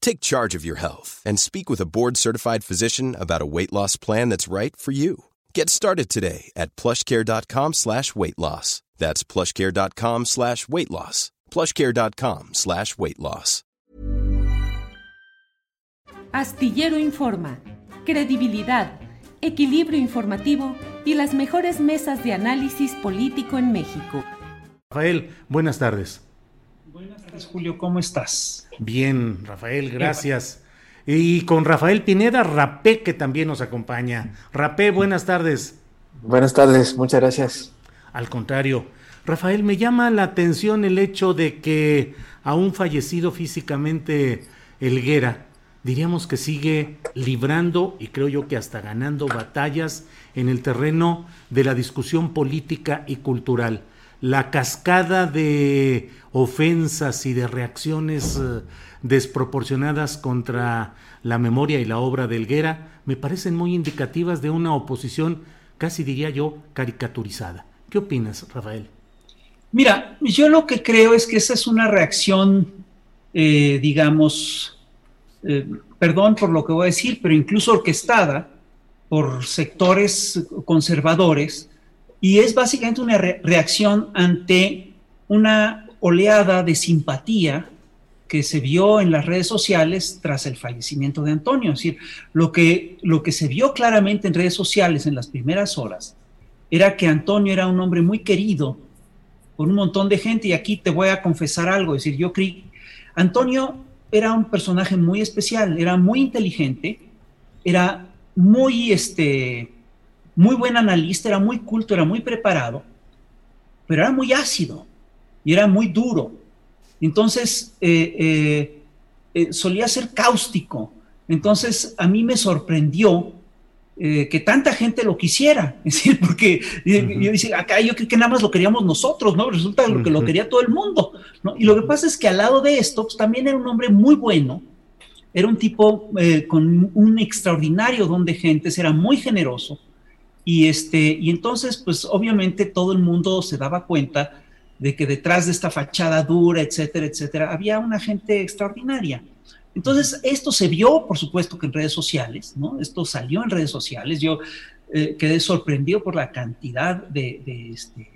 Take charge of your health and speak with a board-certified physician about a weight loss plan that's right for you. Get started today at plushcare.com slash weight loss. That's plushcare.com slash weight loss. plushcare.com slash weight loss. Astillero Informa, credibilidad, equilibrio informativo y las mejores mesas de análisis político en México. Rafael, buenas tardes. Buenas tardes, Julio, ¿cómo estás? Bien, Rafael, gracias. Y con Rafael Pineda, Rapé, que también nos acompaña. Rapé, buenas tardes. Buenas tardes, muchas gracias. Al contrario, Rafael, me llama la atención el hecho de que aún fallecido físicamente Elguera, diríamos que sigue librando y creo yo que hasta ganando batallas en el terreno de la discusión política y cultural. La cascada de ofensas y de reacciones eh, desproporcionadas contra la memoria y la obra de Elguera me parecen muy indicativas de una oposición casi diría yo caricaturizada. ¿Qué opinas, Rafael? Mira, yo lo que creo es que esa es una reacción, eh, digamos, eh, perdón por lo que voy a decir, pero incluso orquestada por sectores conservadores, y es básicamente una re reacción ante una oleada de simpatía que se vio en las redes sociales tras el fallecimiento de Antonio. Es decir, lo que, lo que se vio claramente en redes sociales en las primeras horas era que Antonio era un hombre muy querido por un montón de gente y aquí te voy a confesar algo, es decir, yo creí, Antonio era un personaje muy especial, era muy inteligente, era muy, este, muy buen analista, era muy culto, era muy preparado, pero era muy ácido y era muy duro. Entonces, eh, eh, eh, solía ser cáustico. Entonces, a mí me sorprendió que tanta gente lo quisiera. Es decir, porque yo decía, acá yo creo que nada más lo queríamos nosotros, ¿no? Resulta que lo quería todo el mundo, ¿no? Y lo que pasa es que al lado de esto, pues, también era un hombre muy bueno, era un tipo con un extraordinario don de gentes, era muy generoso. Y, este, y entonces, pues obviamente todo el mundo se daba cuenta de que detrás de esta fachada dura, etcétera, etcétera, había una gente extraordinaria. Entonces, esto se vio, por supuesto, que en redes sociales, ¿no? Esto salió en redes sociales. Yo eh, quedé sorprendido por la cantidad de, de, este,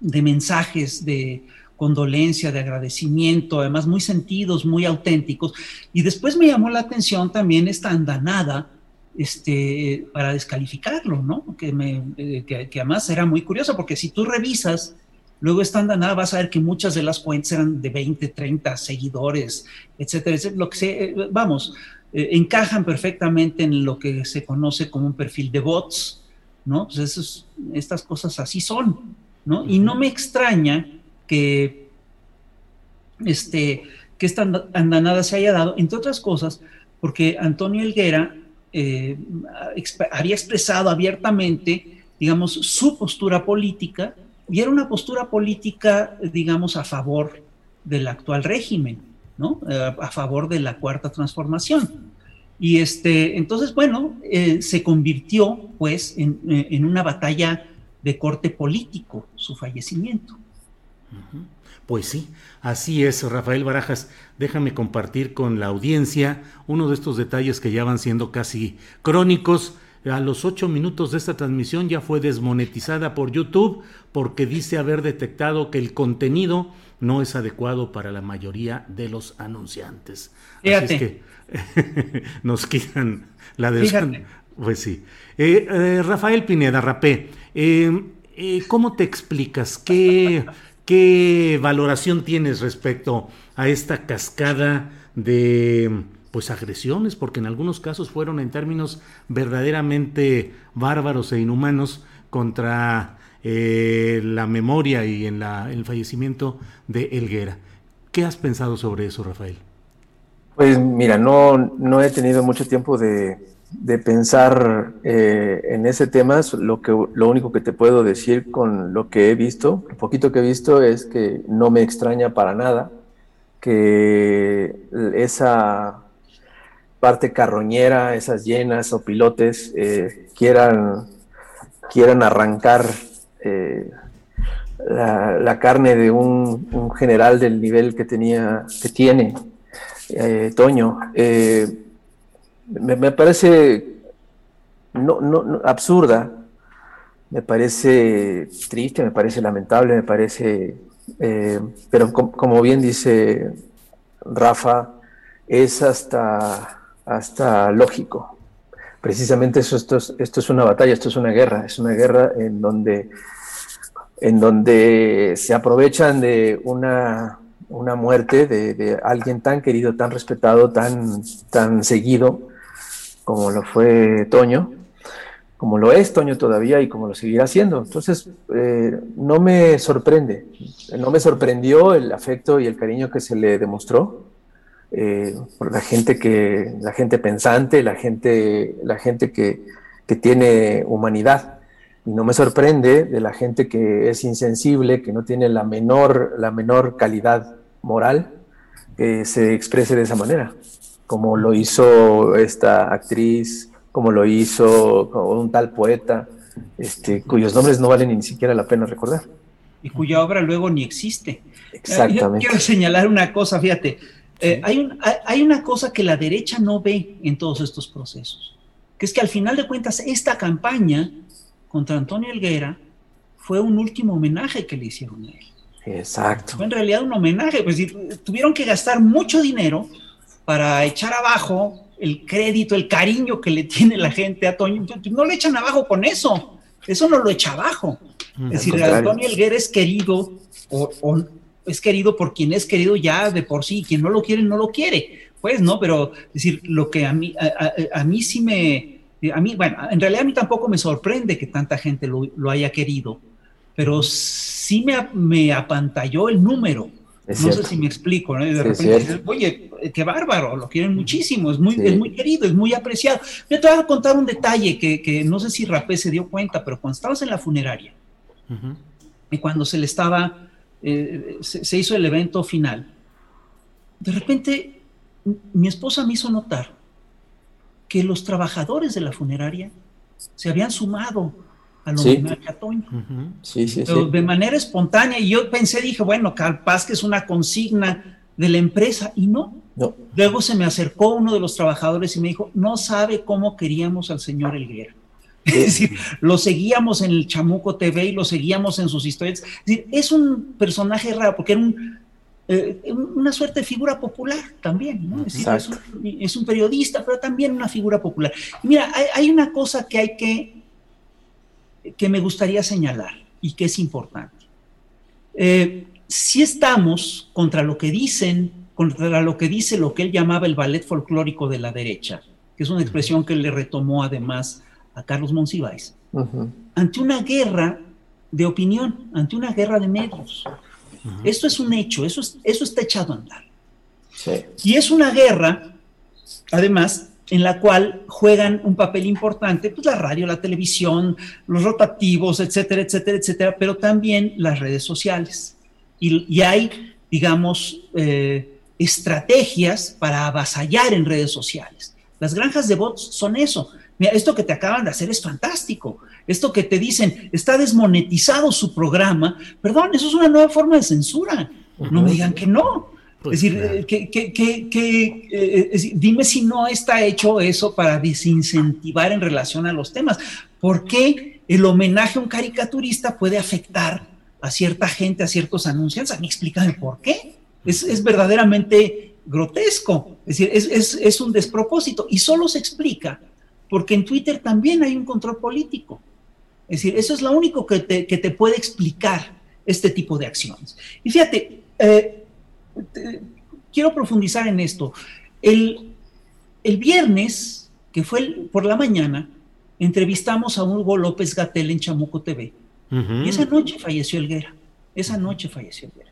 de mensajes de condolencia, de agradecimiento, además muy sentidos, muy auténticos. Y después me llamó la atención también esta andanada este, para descalificarlo, ¿no? Que, me, eh, que, además era muy curioso, porque si tú revisas Luego esta andanada vas a ver que muchas de las cuentas eran de 20, 30 seguidores, etcétera, etcétera. Lo que se, eh, vamos, eh, encajan perfectamente en lo que se conoce como un perfil de bots, ¿no? Pues estas cosas así son, ¿no? Y no me extraña que, este, que esta andanada se haya dado, entre otras cosas, porque Antonio Elguera eh, había expresado abiertamente, digamos, su postura política y era una postura política, digamos, a favor del actual régimen, ¿no? Eh, a favor de la cuarta transformación. Y este, entonces, bueno, eh, se convirtió, pues, en, en, una batalla de corte político, su fallecimiento. Pues sí, así es, Rafael Barajas. Déjame compartir con la audiencia uno de estos detalles que ya van siendo casi crónicos a los ocho minutos de esta transmisión ya fue desmonetizada por YouTube porque dice haber detectado que el contenido no es adecuado para la mayoría de los anunciantes. Así es que nos quitan la de... Pues sí. Eh, eh, Rafael Pineda, Rapé, eh, ¿cómo te explicas? ¿Qué, ¿Qué valoración tienes respecto a esta cascada de pues agresiones, porque en algunos casos fueron en términos verdaderamente bárbaros e inhumanos contra eh, la memoria y en la, el fallecimiento de Elguera. ¿Qué has pensado sobre eso, Rafael? Pues mira, no, no he tenido mucho tiempo de, de pensar eh, en ese tema. Lo, que, lo único que te puedo decir con lo que he visto, lo poquito que he visto, es que no me extraña para nada que esa parte carroñera, esas llenas o pilotes eh, quieran, quieran arrancar eh, la, carne de un, general del nivel que tenía, que tiene Toño. Me, parece no, no, absurda, me parece triste, me parece lamentable, me parece, pero como bien dice Rafa, es hasta hasta lógico. Precisamente eso, esto, es, esto es una batalla, esto es una guerra, es una guerra en donde, en donde se aprovechan de una, una muerte de, alguien tan querido, tan respetado, tan, tan seguido como lo fue Toño, como lo es Toño todavía y como lo seguirá siendo. Entonces, eh, no me sorprende, no me sorprendió el afecto y el cariño que se le demostró eh, por la gente que, la gente pensante, la gente, la gente que, que, tiene humanidad. Y no me sorprende de la gente que es insensible, que no tiene la menor, la menor calidad moral, que se exprese de esa manera, como lo hizo esta actriz, como lo hizo un tal poeta, este, cuyos nombres no valen ni siquiera la pena recordar. Y cuya obra luego ni existe. Exactamente. quiero señalar una cosa, fíjate, eh, hay, hay, una cosa que la derecha no ve en todos estos procesos, que es que al final de cuentas esta campaña contra Antonio Elguera fue un último homenaje que le hicieron a él. Exacto. Fue en realidad un homenaje, pues tuvieron que gastar mucho dinero para echar abajo el crédito, el cariño que le tiene la gente a Antonio. No le echan abajo con eso, eso no lo echa abajo. Es decir, Antonio Elguera es querido o, o, es querido por quien es querido ya de por sí, quien no lo quiere, no lo quiere. Pues no, pero es decir, lo que a mí, a, mí sí me, a mí, bueno, en realidad a mí tampoco me sorprende que tanta gente lo, haya querido, pero sí me, me apantalló el número. No sé si me explico, ¿no? de repente oye, qué bárbaro, lo quieren muchísimo, es muy, es muy querido, es muy apreciado. Me te voy a contar un detalle que, que no sé si Rapé se dio cuenta, pero cuando estabas en la funeraria, y cuando se le estaba eh, se, hizo el evento final, de repente mi esposa me hizo notar que los trabajadores de la funeraria se habían sumado al homenaje a Toño. sí, sí, de manera espontánea. Y yo pensé, dije, bueno, capaz que es una consigna de la empresa. Y no. no. Luego se me acercó uno de los trabajadores y me dijo, no sabe cómo queríamos al señor Elguera. Es decir, lo seguíamos en el Chamuco TV y lo seguíamos en sus historias. Es decir, es un personaje raro porque era eh, una suerte de figura popular también, ¿no? Es, es, un, periodista, pero también una figura popular. mira, hay, una cosa que hay que, que me gustaría señalar y que es importante. Eh, si estamos contra lo que dicen, contra lo que dice lo que él llamaba el ballet folclórico de la derecha, que es una expresión que le retomó además a Carlos Monsiváis, ante una guerra de opinión, ante una guerra de medios. Esto es un hecho, eso, eso está echado a andar. Y es una guerra, además, en la cual juegan un papel importante pues, la radio, la televisión, los rotativos, etcétera, etcétera, etcétera, pero también las redes sociales. Y, hay, digamos, eh, estrategias para avasallar en redes sociales. Las granjas de bots son eso. Mira, esto que te acaban de hacer es fantástico. Esto que te dicen, está desmonetizado su programa. Perdón, eso es una nueva forma de censura. No me digan que no. Pues es, decir, que, dime si no está hecho eso para desincentivar en relación a los temas. ¿Por qué el homenaje a un caricaturista puede afectar a cierta gente, a ciertos anunciantes? A mí explícame por qué. Es, verdaderamente grotesco. Es decir, es, un despropósito. Y solo se explica porque en Twitter también hay un control político. Es decir, eso es lo único que te, puede explicar este tipo de acciones. Y fíjate, eh, quiero profundizar en esto. El, viernes, que fue por la mañana, entrevistamos a Hugo López Gatel en Chamuco TV. Y esa noche falleció Elguera. Esa noche falleció Elguera.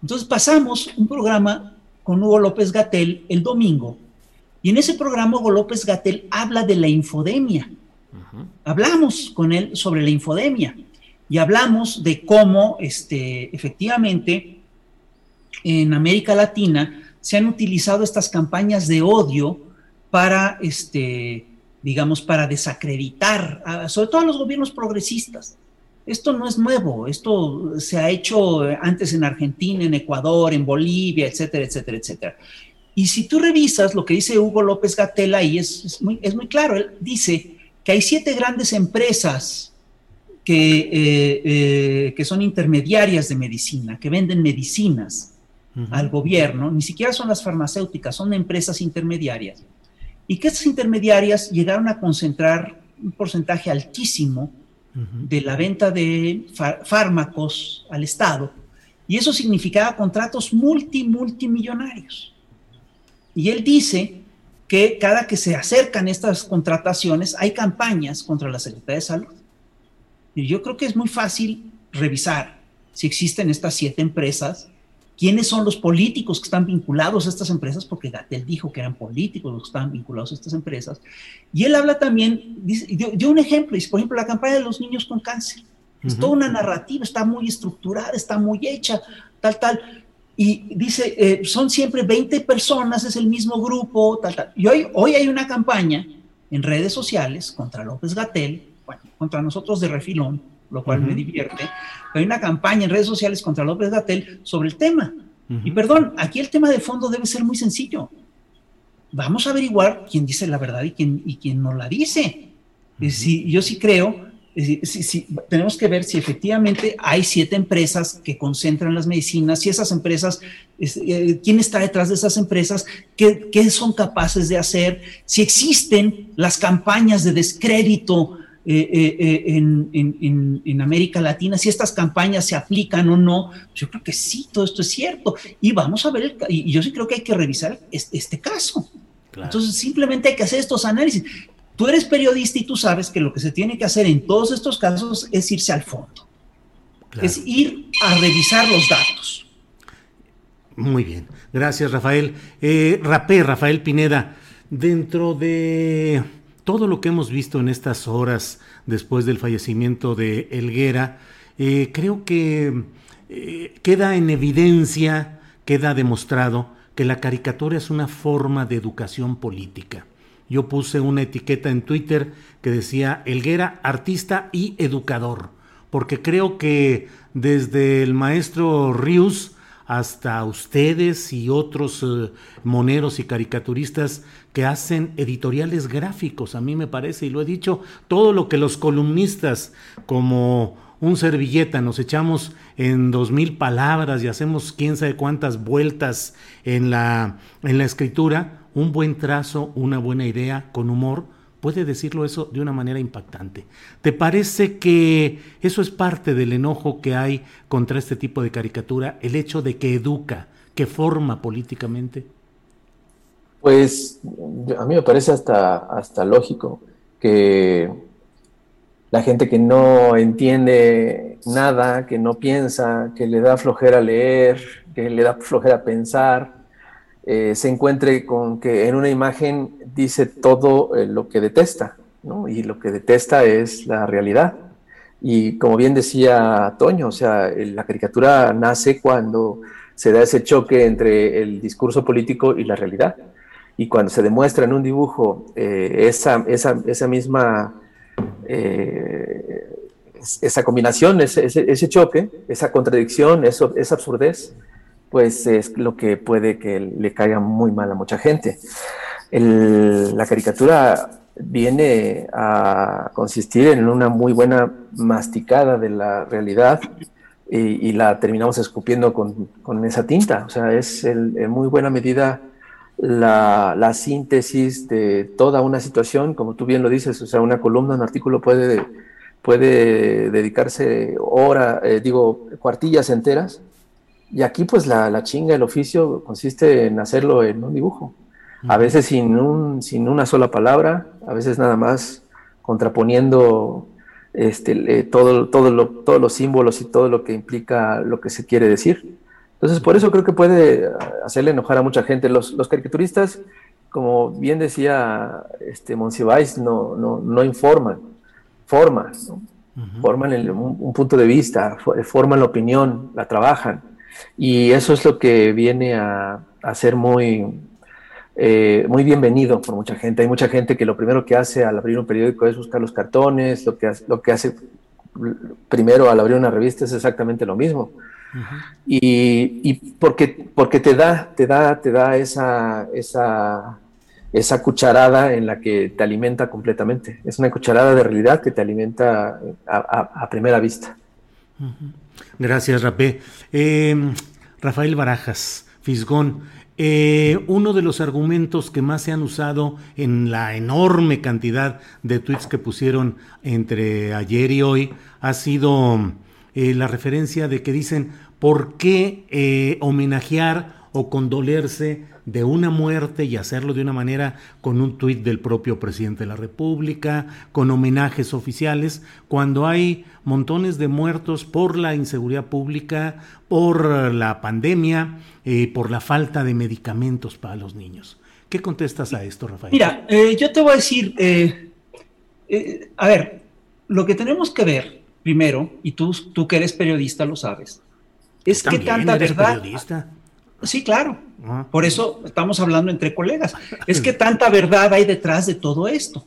Entonces pasamos un programa con Hugo López Gatel el domingo. Y en ese programa Hugo López Gatel habla de la infodemia. Hablamos con él sobre la infodemia y hablamos de cómo este, efectivamente en América Latina se han utilizado estas campañas de odio para, este, digamos, para desacreditar, sobre todo a los gobiernos progresistas. Esto no es nuevo, esto se ha hecho antes en Argentina, en Ecuador, en Bolivia, etcétera, etcétera, etcétera. Y si tú revisas lo que dice Hugo López Gatela ahí, es, muy, claro, él dice que hay siete grandes empresas que, eh, eh, que son intermediarias de medicina, que venden medicinas al gobierno, ni siquiera son las farmacéuticas, son empresas intermediarias. Y que estas intermediarias llegaron a concentrar un porcentaje altísimo de la venta de fármacos al Estado, y eso significaba contratos multi, multimillonarios. Y él dice que cada que se acercan estas contrataciones hay campañas contra la Secretaría de Salud. Y yo creo que es muy fácil revisar si existen estas siete empresas quiénes son los políticos que están vinculados a estas empresas, porque Gatel dijo que eran políticos los que estaban vinculados a estas empresas. Y él habla también, dio, un ejemplo, dice, por ejemplo, la campaña de los niños con cáncer. Es toda una narrativa, está muy estructurada, está muy hecha, tal, tal. Y dice, eh, son siempre 20 personas, es el mismo grupo, tal, tal. Y hoy, hoy hay una campaña en redes sociales contra López Gatel, bueno, contra nosotros de refilón, lo cual me divierte. hay una campaña en redes sociales contra López Gatel sobre el tema. Y perdón, aquí el tema de fondo debe ser muy sencillo. Vamos a averiguar quién dice la verdad y quién, y quién no la dice. si, yo sí creo, si, tenemos que ver si efectivamente hay siete empresas que concentran las medicinas, si esas empresas, eh, quién está detrás de esas empresas, qué, qué son capaces de hacer, si existen las campañas de descrédito eh, eh, eh, en, en, América Latina, si estas campañas se aplican o no. Yo creo que sí, todo esto es cierto. Y vamos a ver, y yo sí creo que hay que revisar este, caso. Entonces, simplemente hay que hacer estos análisis. Tú eres periodista y tú sabes que lo que se tiene que hacer en todos estos casos es irse al fondo. Es ir a revisar los datos. Muy bien, gracias Rafael. Rapé, Rafael Pineda, dentro de todo lo que hemos visto en estas horas después del fallecimiento de Elguera, eh, creo que eh, queda en evidencia, queda demostrado que la caricatura es una forma de educación política. Yo puse una etiqueta en Twitter que decía Elguera, artista y educador, porque creo que desde el maestro Rius hasta ustedes y otros eh, moneros y caricaturistas que hacen editoriales gráficos, a mí me parece, y lo he dicho, todo lo que los columnistas como un servilleta nos echamos en dos mil palabras y hacemos quién sabe cuántas vueltas en la, en la escritura, un buen trazo, una buena idea, con humor, puede decirlo eso de una manera impactante. ¿Te parece que eso es parte del enojo que hay contra este tipo de caricatura, el hecho de que educa, que forma políticamente? Pues a mí me parece hasta, hasta lógico que la gente que no entiende nada, que no piensa, que le da flojera leer, que le da flojera pensar, eh, se encuentre con que en una imagen dice todo eh, lo que detesta, ¿no? Y lo que detesta es la realidad. Y como bien decía Toño, o sea, la caricatura nace cuando se da ese choque entre el discurso político y la realidad. Y cuando se demuestra en un dibujo eh, esa, esa, esa, misma, esa combinación, ese, ese, choque, esa contradicción, eso, esa absurdez, pues es lo que puede que le caiga muy mal a mucha gente. la caricatura viene a consistir en una muy buena masticada de la realidad y, la terminamos escupiendo con, esa tinta. O sea, es en muy buena medida la, síntesis de toda una situación, como tú bien lo dices, o sea, una columna, un artículo puede, puede dedicarse horas, eh, digo, cuartillas enteras, y aquí pues la, la, chinga, el oficio consiste en hacerlo en un dibujo, a veces sin, un, sin una sola palabra, a veces nada más contraponiendo este, todo, todo lo, todos los símbolos y todo lo que implica lo que se quiere decir. Entonces, por eso creo que puede hacerle enojar a mucha gente. Los, los caricaturistas, como bien decía este Monsiváis, no, no, no informan, forman, forman un, punto de vista, forman la opinión, la trabajan. Y eso es lo que viene a, a ser muy, eh, muy bienvenido por mucha gente. Hay mucha gente que lo primero que hace al abrir un periódico es buscar los cartones, lo que, lo que hace primero al abrir una revista es exactamente lo mismo y, porque, porque te da, te da, te da esa, esa, esa cucharada en la que te alimenta completamente. Es una cucharada de realidad que te alimenta a, primera vista. Gracias, Rapé. Em, Rafael Barajas, Fisgón, eh, uno de los argumentos que más se han usado en la enorme cantidad de tweets que pusieron entre ayer y hoy ha sido eh, la referencia de que dicen, ¿por qué eh, homenajear o condolerse de una muerte y hacerlo de una manera con un tuit del propio presidente de la República, con homenajes oficiales, cuando hay montones de muertos por la inseguridad pública, por la pandemia, eh, por la falta de medicamentos para los niños? ¿Qué contestas a esto, Rafael? Mira, yo te voy a decir, a ver, lo que tenemos que ver primero, y tú, tú que eres periodista lo sabes, es que tanta verdad... Periodista? Sí, claro. Ah. Por eso estamos hablando entre colegas. Es que tanta verdad hay detrás de todo esto.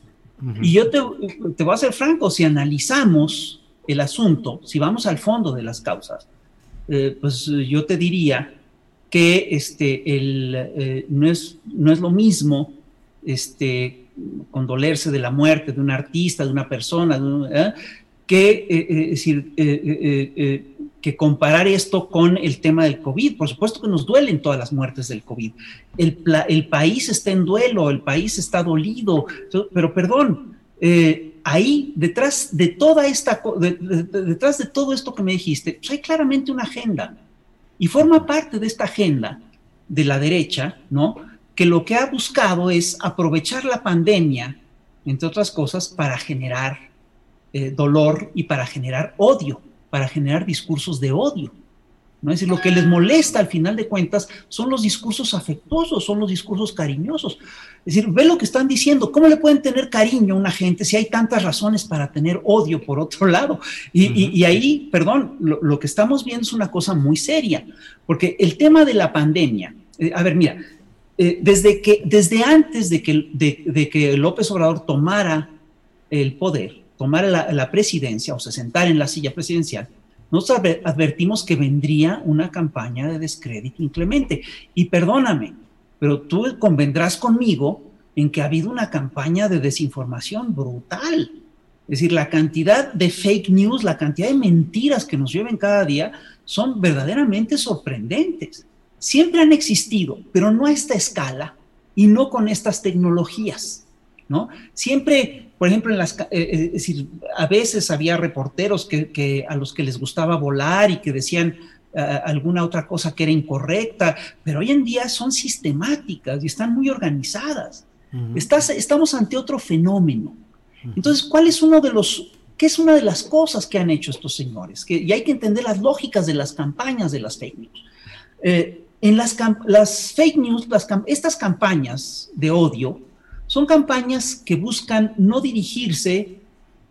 Y yo te, te, voy a ser franco, si analizamos el asunto, si vamos al fondo de las causas, eh, pues yo te diría que este, el, eh, no, es, no es lo mismo este, condolerse de la muerte de un artista, de una persona, ¿eh? Que, eh, eh, decir, eh, que comparar esto con el tema del COVID. Por supuesto que nos duelen todas las muertes del COVID. El, país está en duelo, el país está dolido, pero perdón, ahí detrás de toda esta, detrás de todo esto que me dijiste, pues hay claramente una agenda y forma parte de esta agenda de la derecha, ¿no? Que lo que ha buscado es aprovechar la pandemia, entre otras cosas, para generar eh, dolor y para generar odio, para generar discursos de odio. ¿no? Es decir, lo que les molesta al final de cuentas son los discursos afectuosos, son los discursos cariñosos. Es decir, ve lo que están diciendo, ¿cómo le pueden tener cariño a una gente si hay tantas razones para tener odio por otro lado? Y, ahí, perdón, lo, que estamos viendo es una cosa muy seria, porque el tema de la pandemia, eh, a ver, mira, eh, desde, que, desde antes de que, de que López Obrador tomara el poder, tomar la, presidencia o se sentar en la silla presidencial, nosotros advertimos que vendría una campaña de descrédito inclemente. Y perdóname, pero tú convendrás conmigo en que ha habido una campaña de desinformación brutal. Es decir, la cantidad de fake news, la cantidad de mentiras que nos lleven cada día son verdaderamente sorprendentes. Siempre han existido, pero no a esta escala y no con estas tecnologías, ¿no? Siempre por ejemplo, en las, eh, eh, es decir, a veces había reporteros que, a los que les gustaba volar y que decían eh, alguna otra cosa que era incorrecta, pero hoy en día son sistemáticas y están muy organizadas. estamos ante otro fenómeno. Entonces, ¿cuál es uno de los, qué es una de las cosas que han hecho estos señores? Que, y hay que entender las lógicas de las campañas de las fake news. en las, las fake news, las, estas campañas de odio, son campañas que buscan no dirigirse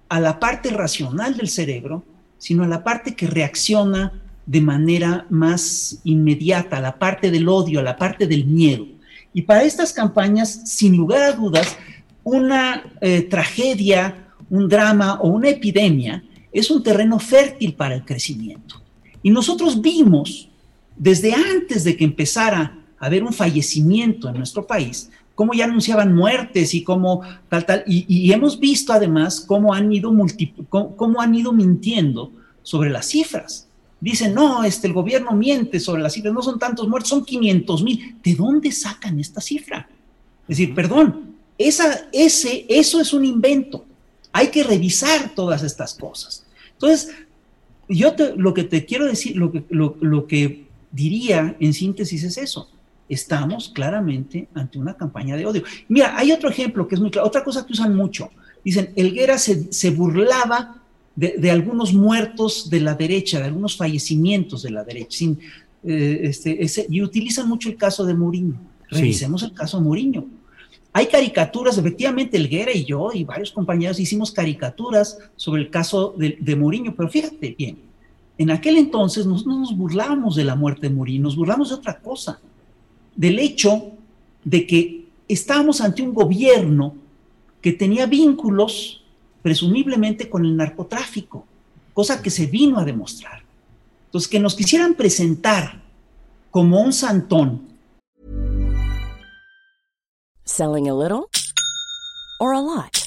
a la parte racional del cerebro, sino a la parte que reacciona de manera más inmediata, a la parte del odio, a la parte del miedo. Y para estas campañas, sin lugar a dudas, una eh, tragedia, un drama o una epidemia es un terreno fértil para el crecimiento. Y nosotros vimos desde antes de que empezara a haber un fallecimiento en nuestro país, cómo ya anunciaban muertes y cómo tal, tal, y, hemos visto además cómo han ido cómo, han ido mintiendo sobre las cifras. Dicen, no, este, el gobierno miente sobre las cifras, no son tantos muertos, son 500 mil. ¿De dónde sacan esta cifra? Es decir, perdón, esa, ese, eso es un invento. Hay que revisar todas estas cosas. Entonces, yo lo que te quiero decir, lo que, lo, que diría en síntesis es eso. Estamos claramente ante una campaña de odio. Mira, hay otro ejemplo que es muy claro, otra cosa que usan mucho. Dicen, Elguera se, se burlaba de, algunos muertos de la derecha, de algunos fallecimientos de la derecha, sin, eh, este, ese, y utilizan mucho el caso de Mourinho. Revisemos el caso de Mourinho. Hay caricaturas, efectivamente, Elguera y yo y varios compañeros hicimos caricaturas sobre el caso de, de Mourinho, pero fíjate bien, en aquel entonces no nos burlábamos de la muerte de Mourinho, nos burlamos de otra cosa, del hecho de que estábamos ante un gobierno que tenía vínculos presumiblemente con el narcotráfico, cosa que se vino a demostrar. Entonces, que nos quisieran presentar como un santón Selling a little or a lot?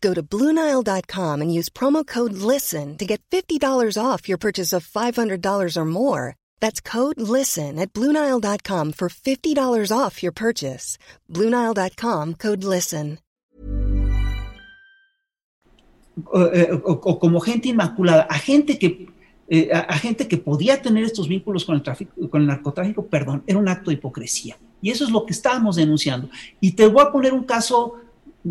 Go to Bluenile.com and use promo code LISTEN to get $50 off your purchase of $500 or more. That's code LISTEN at Bluenile.com for $50 off your purchase. Bluenile.com code LISTEN. O, eh, como gente inmaculada, a gente que. Eh, a, a, gente que podía tener estos vínculos con el, tráfico, con el narcotráfico, perdón, era un acto de hipocresía. Y eso es lo que estábamos denunciando. Y te voy a poner un caso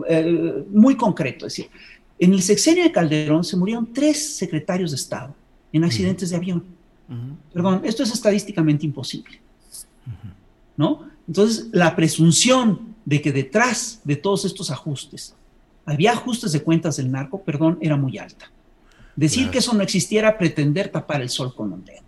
eh, muy concreto. Es decir, en el sexenio de Calderón se murieron tres secretarios de Estado en accidentes de avión. Perdón, esto es estadísticamente imposible. ¿No? Entonces, la presunción de que detrás de todos estos ajustes había ajustes de cuentas del narco, perdón, era muy alta. Decir que eso no existiera, pretender tapar el sol con un dedo.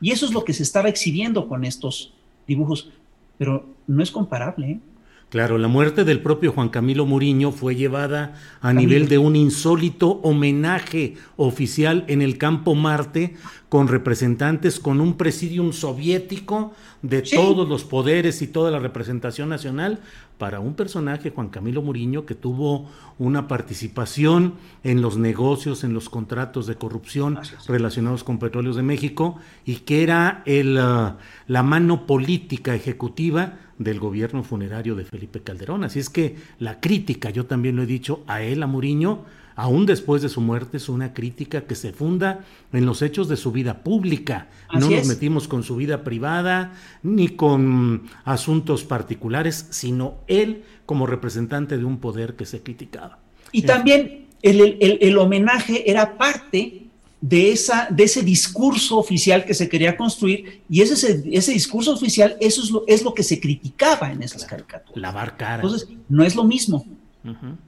Y eso es lo que se estaba exhibiendo con estos dibujos pero no es comparable. ¿eh? Claro, la muerte del propio Juan Camilo Muriño fue llevada a nivel de un insólito homenaje oficial en el campo Marte con representantes, con un presidium soviético de todos los poderes y toda la representación nacional para un personaje, Juan Camilo Muriño, que tuvo una participación en los negocios, en los contratos de corrupción relacionados con Petróleos de México y que era el, uh, la mano política ejecutiva del gobierno funerario de Felipe Calderón. Así es que la crítica, yo también lo he dicho, a él, a Muriño, aún después de su muerte, es una crítica que se funda en los hechos de su vida pública. no nos metimos con su vida privada ni con asuntos particulares, sino él como representante de un poder que se criticaba. Y también el, homenaje era parte de, esa, de ese discurso oficial que se quería construir y ese, ese discurso oficial, eso es lo, es lo que se criticaba en esas caricaturas. Lavar cara. Entonces, no es lo mismo.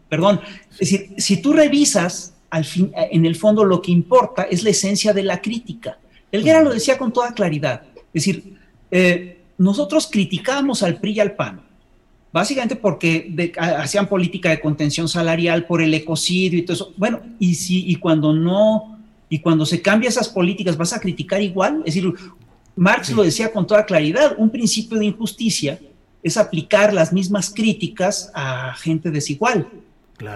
Perdón, es decir, si tú revisas, al fin, en el fondo lo que importa es la esencia de la crítica. Elguera lo decía con toda claridad. Es decir, eh, nosotros criticábamos al PRI y al PAN, básicamente porque hacían política de contención salarial por el ecocidio y todo eso. Bueno, y, si, y cuando no, y cuando se cambia esas políticas, ¿vas a criticar igual? Es decir, Marx lo decía con toda claridad, un principio de injusticia es aplicar las mismas críticas a gente desigual.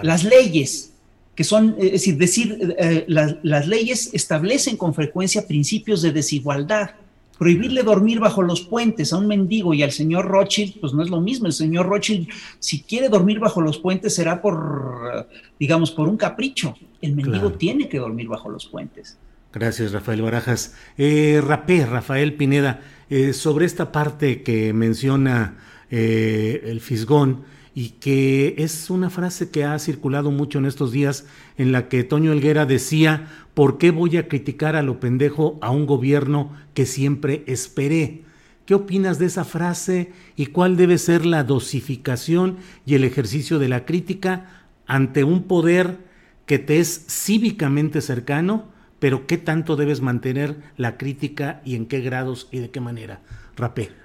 Las leyes, que son, es decir, decir eh, las, leyes establecen con frecuencia principios de desigualdad. Prohibirle dormir bajo los puentes a un mendigo y al señor Rothschild, pues no es lo mismo. El señor Rothschild, si quiere dormir bajo los puentes, será por, digamos, por un capricho. El mendigo tiene que dormir bajo los puentes. Gracias, Rafael Barajas. Eh, Rapé, Rafael Pineda, eh, sobre esta parte que menciona eh, el Fisgón y que es una frase que ha circulado mucho en estos días en la que Toño Elguera decía, ¿por qué voy a criticar a lo pendejo a un gobierno que siempre esperé? ¿Qué opinas de esa frase y cuál debe ser la dosificación y el ejercicio de la crítica ante un poder que te es cívicamente cercano, pero qué tanto debes mantener la crítica y en qué grados y de qué manera? Rapé.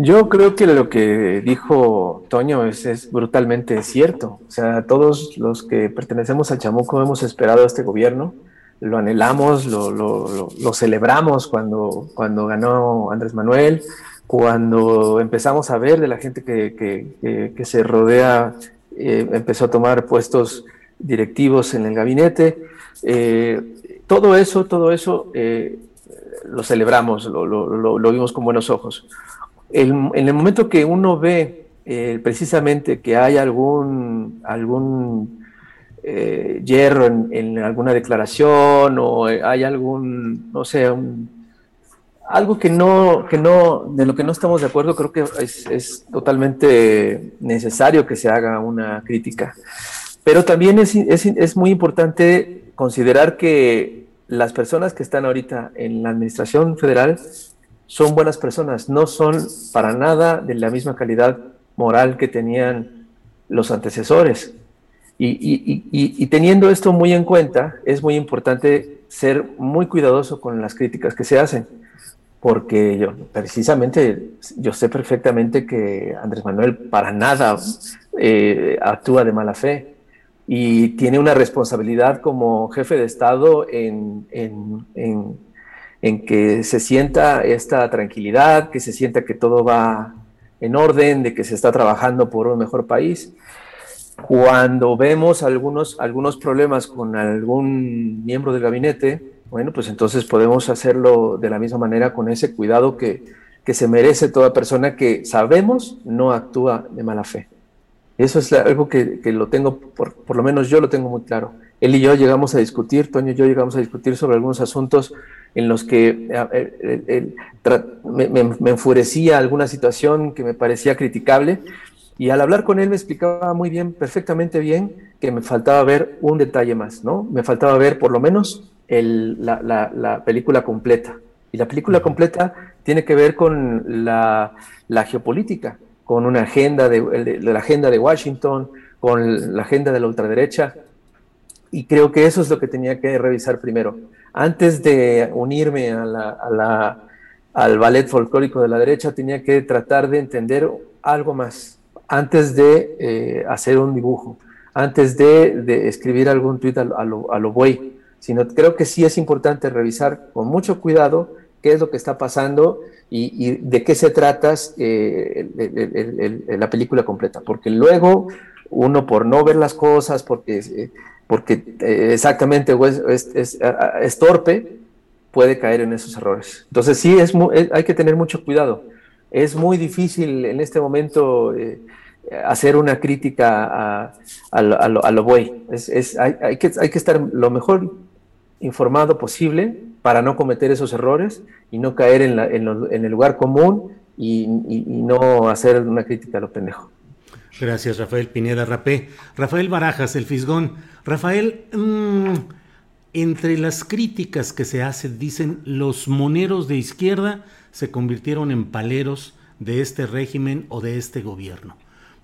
Yo creo que lo que dijo Toño es, brutalmente cierto. O sea, todos los que pertenecemos al Chamuco hemos esperado este gobierno, lo anhelamos, lo, celebramos cuando, cuando ganó Andrés Manuel, cuando empezamos a ver de la gente que, se rodea, eh, empezó a tomar puestos directivos en el gabinete. Eh, todo eso, todo eso eh, lo celebramos, lo vimos con buenos ojos en el momento que uno ve eh, precisamente que hay algún, algún eh, hierro en, alguna declaración o hay algún, no sé, algo que no, que no, de lo que no estamos de acuerdo, creo que es, totalmente necesario que se haga una crítica. Pero también es, es muy importante considerar que las personas que están ahorita en la administración federal son buenas personas, no son para nada de la misma calidad moral que tenían los antecesores. Y, teniendo esto muy en cuenta, es muy importante ser muy cuidadoso con las críticas que se hacen, porque yo precisamente yo sé perfectamente que Andrés Manuel para nada eh, actúa de mala fe y tiene una responsabilidad como jefe de Estado en en que se sienta esta tranquilidad, que se sienta que todo va en orden, de que se está trabajando por un mejor país. Cuando vemos algunos, algunos problemas con algún miembro del gabinete, bueno, pues entonces podemos hacerlo de la misma manera con ese cuidado que, que se merece toda persona que sabemos no actúa de mala fe. Eso es algo que, que lo tengo, por, por, lo menos yo lo tengo muy claro. Él y yo llegamos a discutir, Toño y yo llegamos a discutir sobre algunos asuntos en los que eh, me, enfurecía alguna situación que me parecía criticable. Y al hablar con él me explicaba muy bien, perfectamente bien, que me faltaba ver un detalle más, ¿no? Me faltaba ver por lo menos la, película completa. Y la película completa tiene que ver con la, geopolítica, con una agenda de, la agenda de Washington, con la agenda de la ultraderecha. Y creo que eso es lo que tenía que revisar primero. Antes de unirme a la, al ballet folclórico de la derecha, tenía que tratar de entender algo más, antes de eh, hacer un dibujo, antes de, escribir algún tuit a, lo, a lo buey, sino creo que sí es importante revisar con mucho cuidado qué es lo que está pasando y, de qué se trata eh, la película completa, porque luego uno por no ver las cosas, porque eh, porque eh, exactamente es, torpe, puede caer en esos errores. Entonces sí, es, hay que tener mucho cuidado. Es muy difícil en este momento eh, hacer una crítica a, lo, buey. hay, que, hay que estar lo mejor informado posible para no cometer esos errores y no caer en, en, el lugar común y no hacer una crítica a lo pendejo. Gracias, Rafael Pineda Rapé. Rafael Barajas, el Fisgón. Rafael, mm, entre las críticas que se hacen, dicen, los moneros de izquierda se convirtieron en paleros de este régimen o de este gobierno.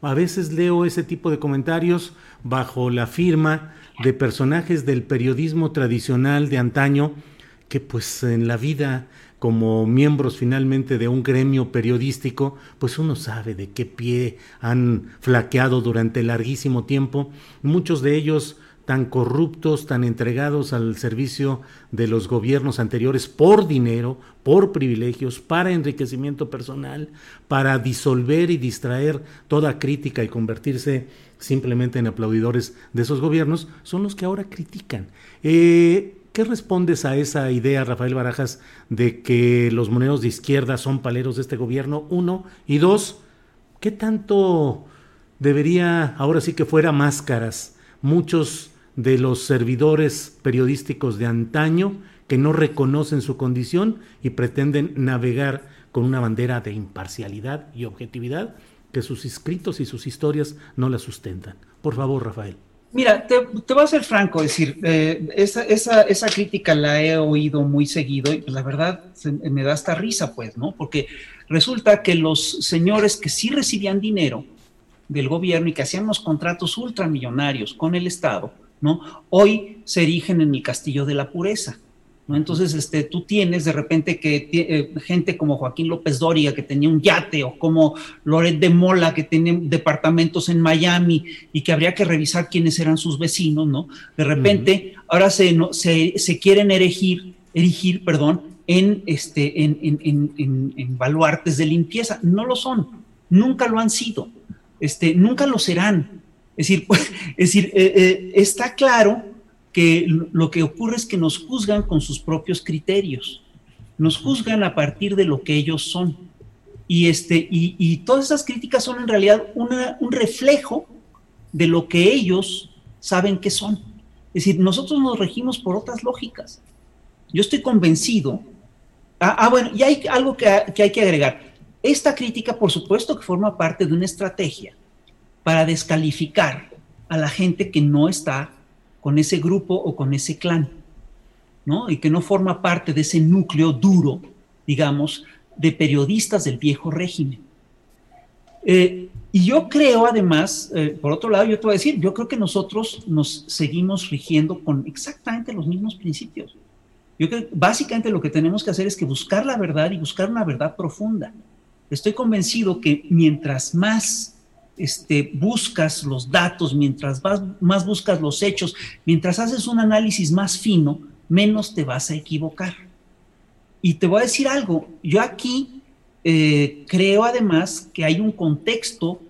A veces leo ese tipo de comentarios bajo la firma de personajes del periodismo tradicional de antaño que pues en la vida como miembros finalmente de un gremio periodístico, pues uno sabe de qué pie han flaqueado durante larguísimo tiempo, muchos de ellos tan corruptos, tan entregados al servicio de los gobiernos anteriores por dinero, por privilegios, para enriquecimiento personal, para disolver y distraer toda crítica y convertirse simplemente en aplaudidores de esos gobiernos, son los que ahora critican. Eh, ¿Qué respondes a esa idea, Rafael Barajas, de que los moneros de izquierda son paleros de este gobierno? Uno. Y dos, ¿qué tanto debería, ahora sí que fuera máscaras, muchos de los servidores periodísticos de antaño que no reconocen su condición y pretenden navegar con una bandera de imparcialidad y objetividad que sus escritos y sus historias no la sustentan. Por favor, Rafael. Mira, te, voy a ser franco, decir, eh, esa, esa, esa, crítica la he oído muy seguido y pues, la verdad me da hasta risa, pues, ¿no? Porque resulta que los señores que sí recibían dinero del gobierno y que hacían los contratos ultramillonarios con el Estado, ¿no? Hoy se erigen en el castillo de la pureza. ¿No? Entonces, este, tú tienes de repente que eh, gente como Joaquín López Doria, que tenía un yate, o como Loret de Mola, que tenía departamentos en Miami y que habría que revisar quiénes eran sus vecinos, ¿no? De repente, ahora se, no, se, se, quieren erigir, erigir, perdón, en, este, en, en, en, baluartes de limpieza. No lo son, nunca lo han sido, este, nunca lo serán. Es decir, es decir eh, eh, está claro que lo que ocurre es que nos juzgan con sus propios criterios, nos juzgan a partir de lo que ellos son. Y, este, y, todas esas críticas son en realidad un reflejo de lo que ellos saben que son. Es decir, nosotros nos regimos por otras lógicas. Yo estoy convencido. Ah, ah bueno, y hay algo que, que hay que agregar. Esta crítica, por supuesto, que forma parte de una estrategia para descalificar a la gente que no está con ese grupo o con ese clan, ¿no? Y que no forma parte de ese núcleo duro, digamos, de periodistas del viejo régimen. Eh, y yo creo, además, eh, por otro lado, yo te voy a decir, yo creo que nosotros nos seguimos rigiendo con exactamente los mismos principios. Yo creo que básicamente lo que tenemos que hacer es que buscar la verdad y buscar una verdad profunda. Estoy convencido que mientras más este, buscas los datos, mientras más buscas los hechos, mientras haces un análisis más fino, menos te vas a equivocar. Y te voy a decir algo, yo aquí eh, creo además que hay un contexto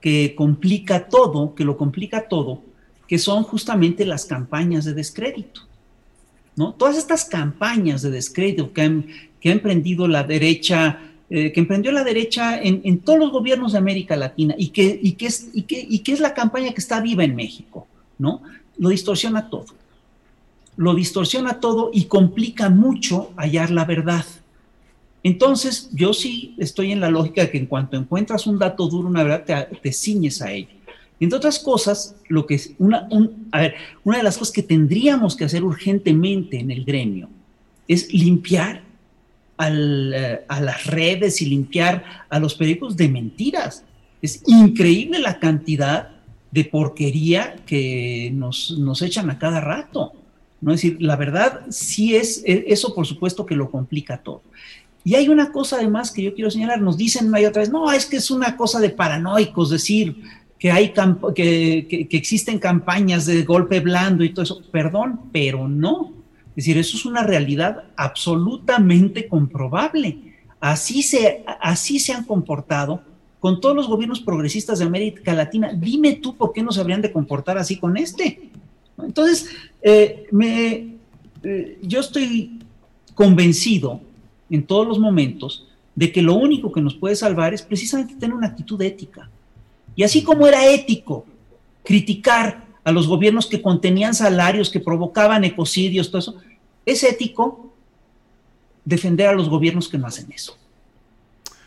que complica todo, que lo complica todo, que son justamente las campañas de descrédito. ¿no? Todas estas campañas de descrédito que, que ha emprendido la derecha eh, que emprendió la derecha en, todos los gobiernos de América Latina y que, es, la campaña que está viva en México, ¿no? Lo distorsiona todo. Lo distorsiona todo y complica mucho hallar la verdad. Entonces, yo sí estoy en la lógica de que en cuanto encuentras un dato duro, una verdad, te, ciñes a ello. Entre otras cosas, lo que es una, a ver, una de las cosas que tendríamos que hacer urgentemente en el gremio es limpiar eh, a las redes y limpiar a los periódicos de mentiras. Es increíble la cantidad de porquería que nos, nos echan a cada rato. ¿no? Es decir, la verdad sí es, e, eso por supuesto que lo complica todo. Y hay una cosa además que yo quiero señalar, nos dicen una y otra vez, no, es que es una cosa de paranoicos, decir que, hay que, que existen campañas de golpe blando y todo eso. Perdón, pero no. Es decir, eso es una realidad absolutamente comprobable. Así se, así se han comportado con todos los gobiernos progresistas de América Latina. Dime tú por qué no se habrían de comportar así con este. Entonces, eh, me, eh, yo estoy convencido en todos los momentos de que lo único que nos puede salvar es precisamente tener una actitud ética. Y así como era ético criticar a los gobiernos que contenían salarios, que provocaban ecocidios, todo eso, es ético defender a los gobiernos que no hacen eso.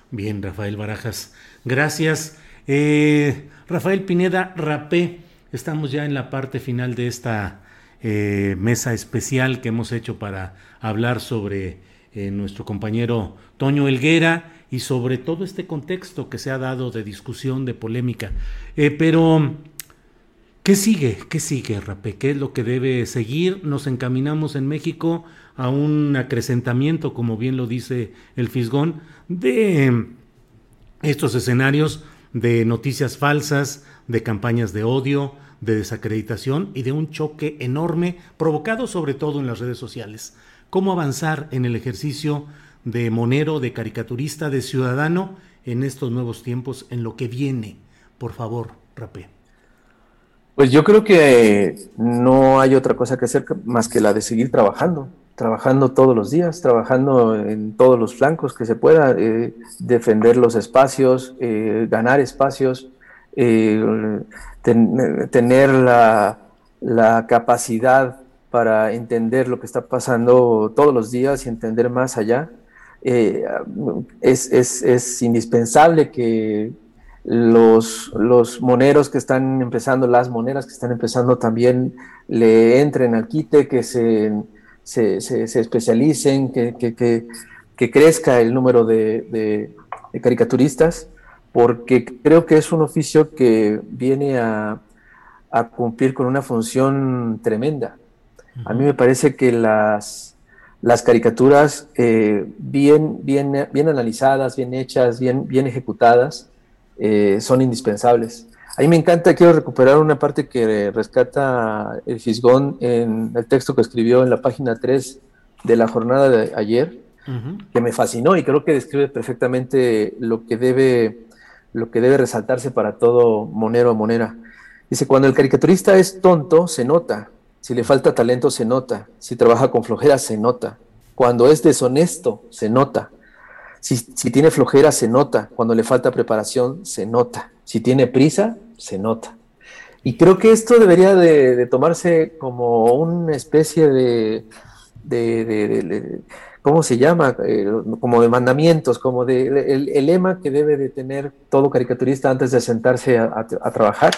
Bien, Rafael Barajas, gracias. Eh, Rafael Pineda Rapé, estamos ya en la parte final de esta eh, mesa especial que hemos hecho para hablar sobre eh, nuestro compañero Toño Elguera y sobre todo este contexto que se ha dado de discusión, de polémica. pero ¿Qué sigue? ¿Qué sigue, Rapé? ¿Qué es lo que debe seguir? Nos encaminamos en México a un acrecentamiento, como bien lo dice el Fisgón, de estos escenarios de noticias falsas, de campañas de odio, de desacreditación y de un choque enorme provocado sobre todo en las redes sociales. ¿Cómo avanzar en el ejercicio de monero, de caricaturista, de ciudadano en estos nuevos tiempos, en lo que viene? Por favor, Rapé. Pues yo creo que no hay otra cosa que hacer más que la de seguir trabajando, trabajando todos los días, trabajando en todos los flancos que se pueda, eh, defender los espacios, eh, ganar espacios, eh, tener la, capacidad para entender lo que está pasando todos los días y entender más allá. Es, es, indispensable que los, los, moneros que están empezando, las moneras que están empezando también le entren al quite, que se, se, se, especialicen, que, que, que, crezca el número de, de, caricaturistas, porque creo que es un oficio que viene a, a cumplir con una función tremenda. A mí me parece que las, las caricaturas eh, bien, bien, bien analizadas, bien hechas, bien, bien ejecutadas, eh, son indispensables. A mí me encanta, quiero recuperar una parte que rescata el Fisgón en el texto que escribió en la página 3 de la jornada de ayer, que me fascinó y creo que describe perfectamente lo que debe, lo que debe resaltarse para todo monero o monera. Dice, cuando el caricaturista es tonto, se nota, si le falta talento, se nota. Si trabaja con flojera, se nota. Cuando es deshonesto, se nota. Si, tiene flojera, se nota. Cuando le falta preparación, se nota. Si tiene prisa, se nota. Y creo que esto debería de, tomarse como una especie de, ¿cómo se llama? Eh, como de mandamientos, como de el, lema que debe de tener todo caricaturista antes de sentarse a trabajar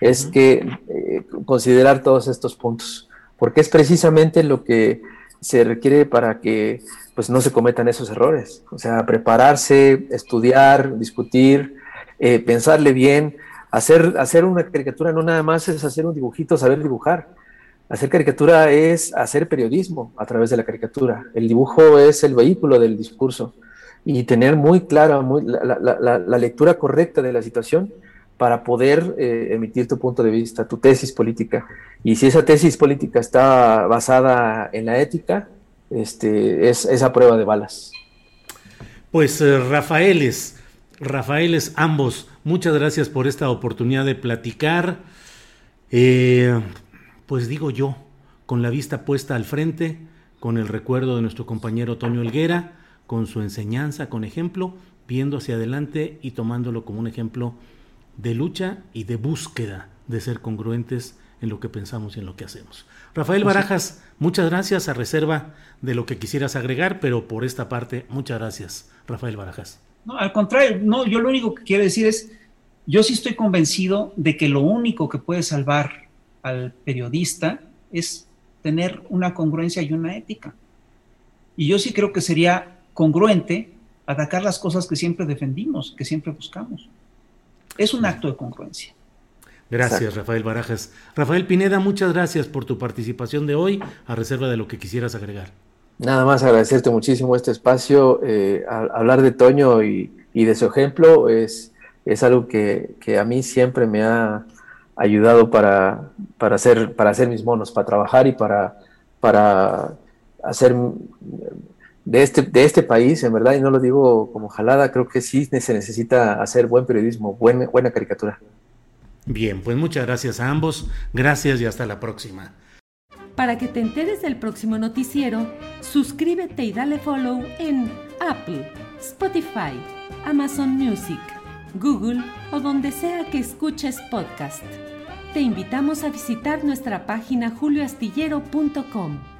es que eh, considerar todos estos puntos, porque es precisamente lo que se requiere para que pues no se cometan esos errores, o sea, prepararse, estudiar, discutir, eh, pensarle bien, hacer, hacer una caricatura no nada más es hacer un dibujito, saber dibujar, hacer caricatura es hacer periodismo a través de la caricatura, el dibujo es el vehículo del discurso. Y tener muy clara muy, la lectura correcta de la situación para poder eh, emitir tu punto de vista, tu tesis política. Y si esa tesis política está basada en la ética, este, es esa prueba de balas. Pues eh, Rafaeles, Rafaeles ambos, muchas gracias por esta oportunidad de platicar. Eh, pues digo yo, con la vista puesta al frente, con el recuerdo de nuestro compañero Toño Helguera, con su enseñanza, con ejemplo, viendo hacia adelante y tomándolo como un ejemplo de lucha y de búsqueda de ser congruentes en lo que pensamos y en lo que hacemos. Rafael Barajas, muchas gracias a reserva de lo que quisieras agregar, pero por esta parte, muchas gracias, Rafael Barajas. No, al contrario, no, yo lo único que quiero decir es, yo sí estoy convencido de que lo único que puede salvar al periodista es tener una congruencia y una ética. Y yo sí creo que sería congruente atacar las cosas que siempre defendimos, que siempre buscamos. Es un acto de congruencia. Gracias, Rafael Barajas. Rafael Pineda, muchas gracias por tu participación de hoy, a reserva de lo que quisieras agregar. Nada más agradecerte muchísimo este espacio. Eh, hablar de Toño y, de su ejemplo es, es algo que, a mí siempre me ha ayudado para, para, hacer, para hacer mis monos, para trabajar y para, para hacer de este, de este país, en verdad, y no lo digo como jalada, creo que sí se necesita hacer buen periodismo, buena, buena caricatura. Bien, pues muchas gracias a ambos, gracias y hasta la próxima. Para que te enteres del próximo noticiero, suscríbete y dale follow en Apple, Spotify, Amazon Music, Google o donde sea que escuches podcast. Te invitamos a visitar nuestra página julioastillero.com.